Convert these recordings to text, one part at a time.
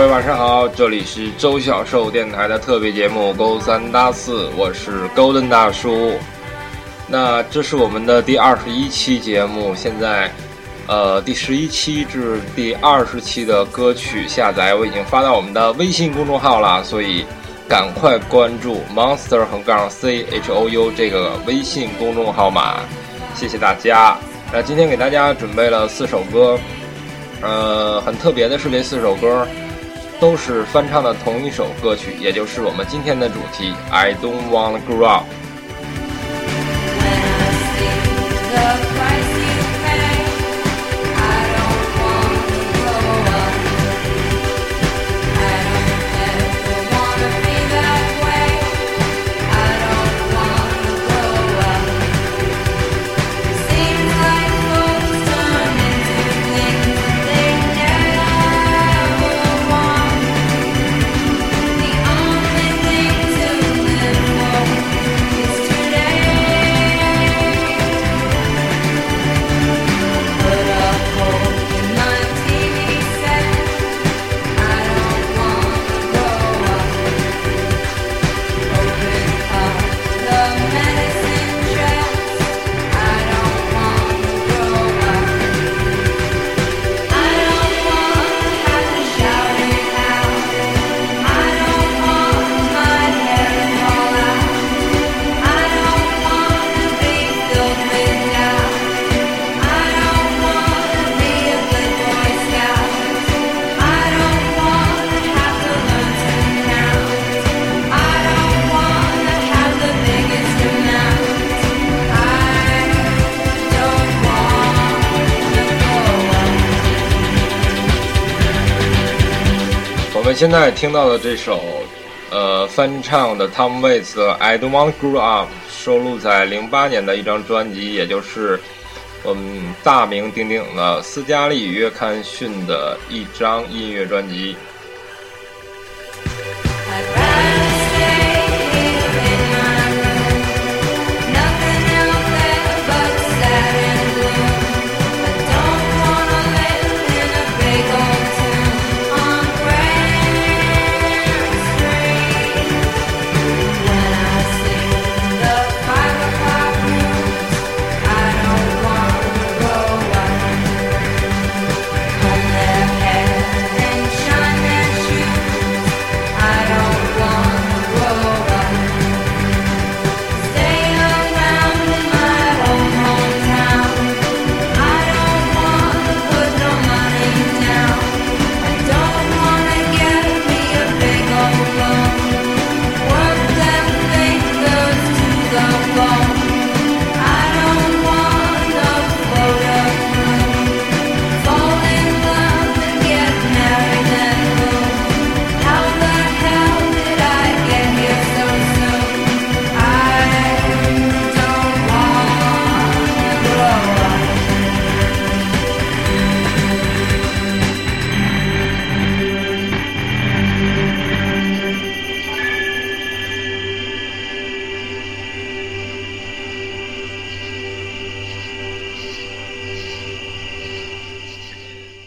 各位晚上好，这里是周小寿电台的特别节目《勾三搭四》，我是 Golden 大叔。那这是我们的第二十一期节目，现在，呃，第十一期至第二十期的歌曲下载我已经发到我们的微信公众号了，所以赶快关注 Monster 横杠 C H O U 这个微信公众号码，谢谢大家。那今天给大家准备了四首歌，呃，很特别的是这四首歌都是翻唱的同一首歌曲，也就是我们今天的主题 I Don't Wanna Grow Up。我们现在听到的这首，呃，翻唱的 Tom Waits 的《I Don't Want to Grow Up》收录在零八年的一张专辑，也就是我们大名鼎鼎的斯嘉丽约翰逊的一张音乐专辑。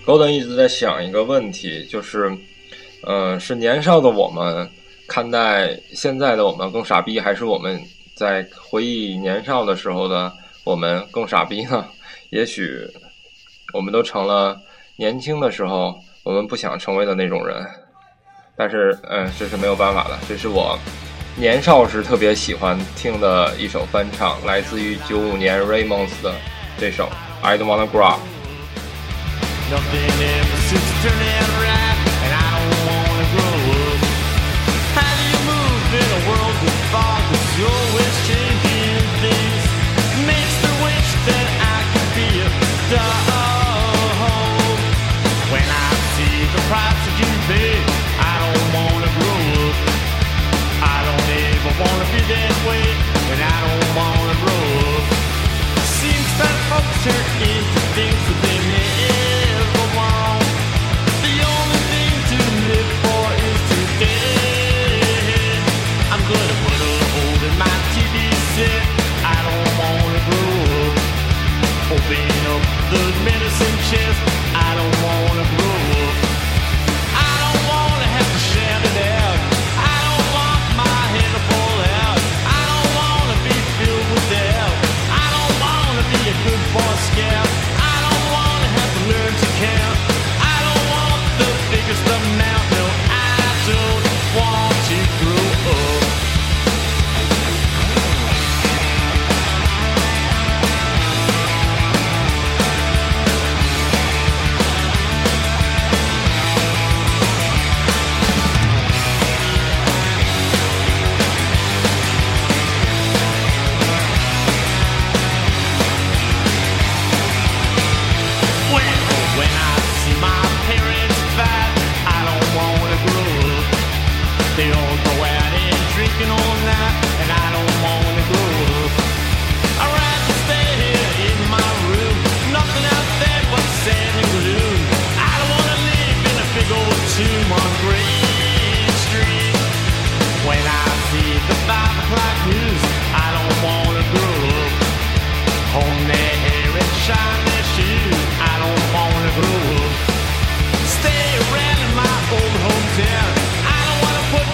高登一直在想一个问题，就是，呃，是年少的我们看待现在的我们更傻逼，还是我们在回忆年少的时候的我们更傻逼呢？也许我们都成了年轻的时候我们不想成为的那种人，但是，嗯，这是没有办法的。这是我年少时特别喜欢听的一首翻唱，来自于九五年 Raymonds 的这首 I Don't Wanna Grow。Something ever since turning around.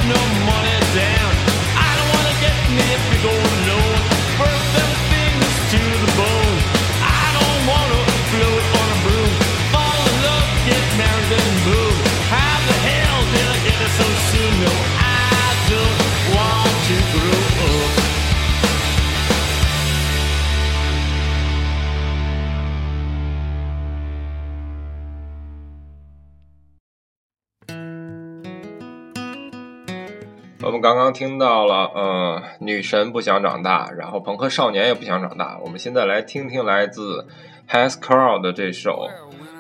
no more. 我们刚刚听到了，呃，女神不想长大，然后朋克少年也不想长大。我们现在来听听来自 Haskell 的这首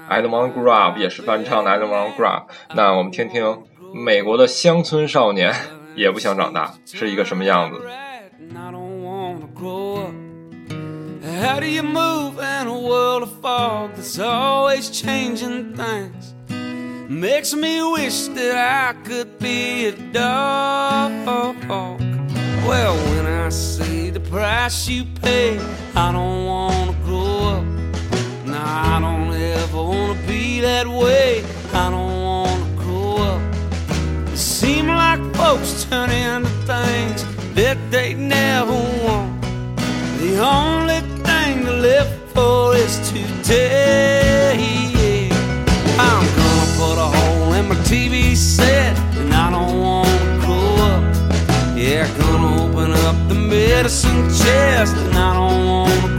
I Don't Want Grow Up，也是翻唱的 I Don't Want Grow Up。那我们听听美国的乡村少年也不想长大是一个什么样子。How do you move in a world of fog that's always changing things? Makes me wish that I could be a dog. Well, when I see the price you pay, I don't wanna grow up. No, I don't ever wanna be that way. I don't wanna grow up. It seems like folks turn into things that they never want. The only thing to live for is today. Set, and I don't wanna grow up. Yeah, gonna open up the medicine chest, and I don't wanna grow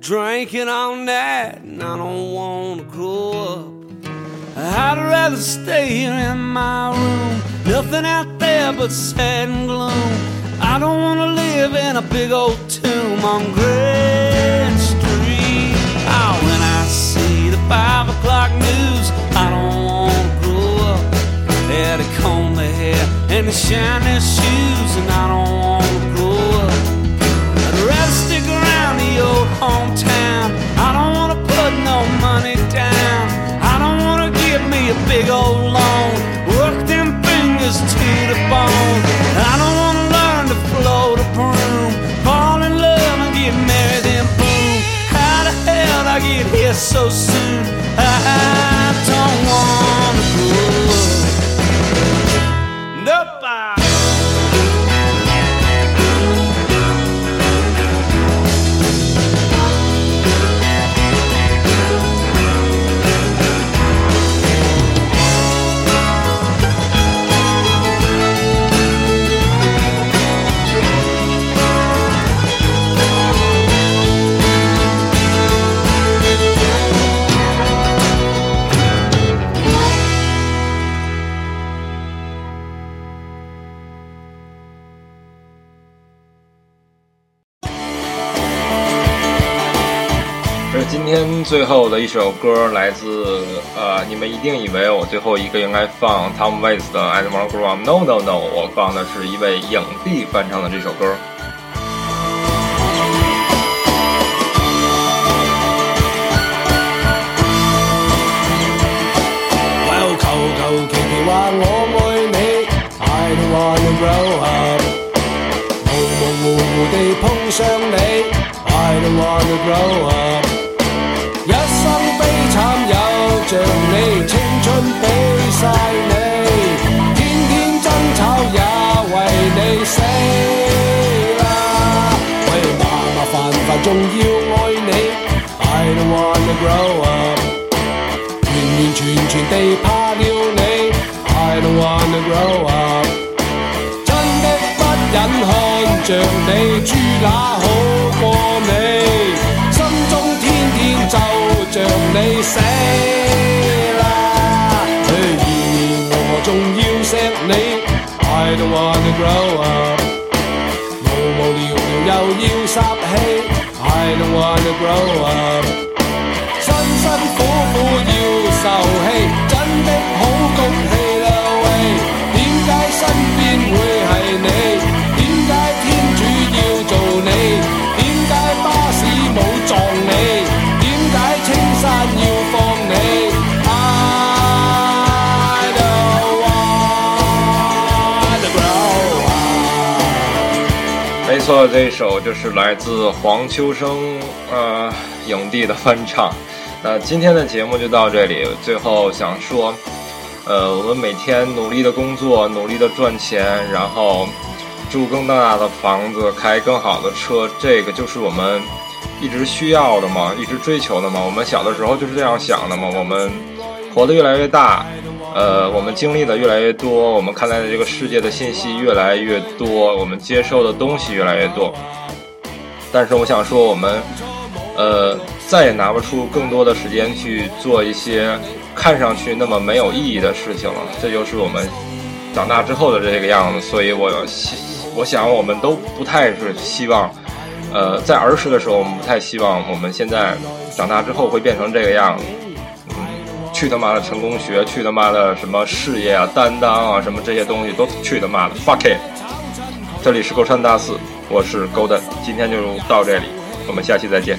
drinking all night, and I don't wanna grow up. I'd rather stay here in my room, nothing out there but sad and gloom. I don't wanna live in a big old tomb on Grand Street. Oh, when I see the five o'clock news, I don't wanna grow up. Yeah, they comb their hair and they shine their shoes, and 最后的一首歌，来自呃，你们一定以为我最后一个应该放 Tom Waits 的《I Don't Want to Grow Up》，No No No，我放的是一位影帝翻唱的这首歌。上你，I don't wanna grow up。着你，青春俾晒你，天天争吵也為你死啦。喂，麻麻煩煩仲要愛你，I don't wanna grow up。完完全全地怕了你，I don't wanna grow up。真的不忍看着你，豬乸好過你，心中天天就着你死 grow up。无无聊聊又要霎气，I don't wanna grow up。 错，这首就是来自黄秋生呃影帝的翻唱。那今天的节目就到这里，最后想说，呃，我们每天努力的工作，努力的赚钱，然后住更大的房子，开更好的车，这个就是我们一直需要的嘛，一直追求的嘛。我们小的时候就是这样想的嘛。我们活得越来越大。呃，我们经历的越来越多，我们看待的这个世界的信息越来越多，我们接受的东西越来越多。但是我想说，我们呃再也拿不出更多的时间去做一些看上去那么没有意义的事情了。这就是我们长大之后的这个样子。所以我希我想，我们都不太是希望，呃，在儿时的时候，我们不太希望我们现在长大之后会变成这个样子。去他妈的成功学，去他妈的什么事业啊、担当啊，什么这些东西都去他妈的，fuck it！这里是勾山大四，我是 Golden，今天就到这里，我们下期再见。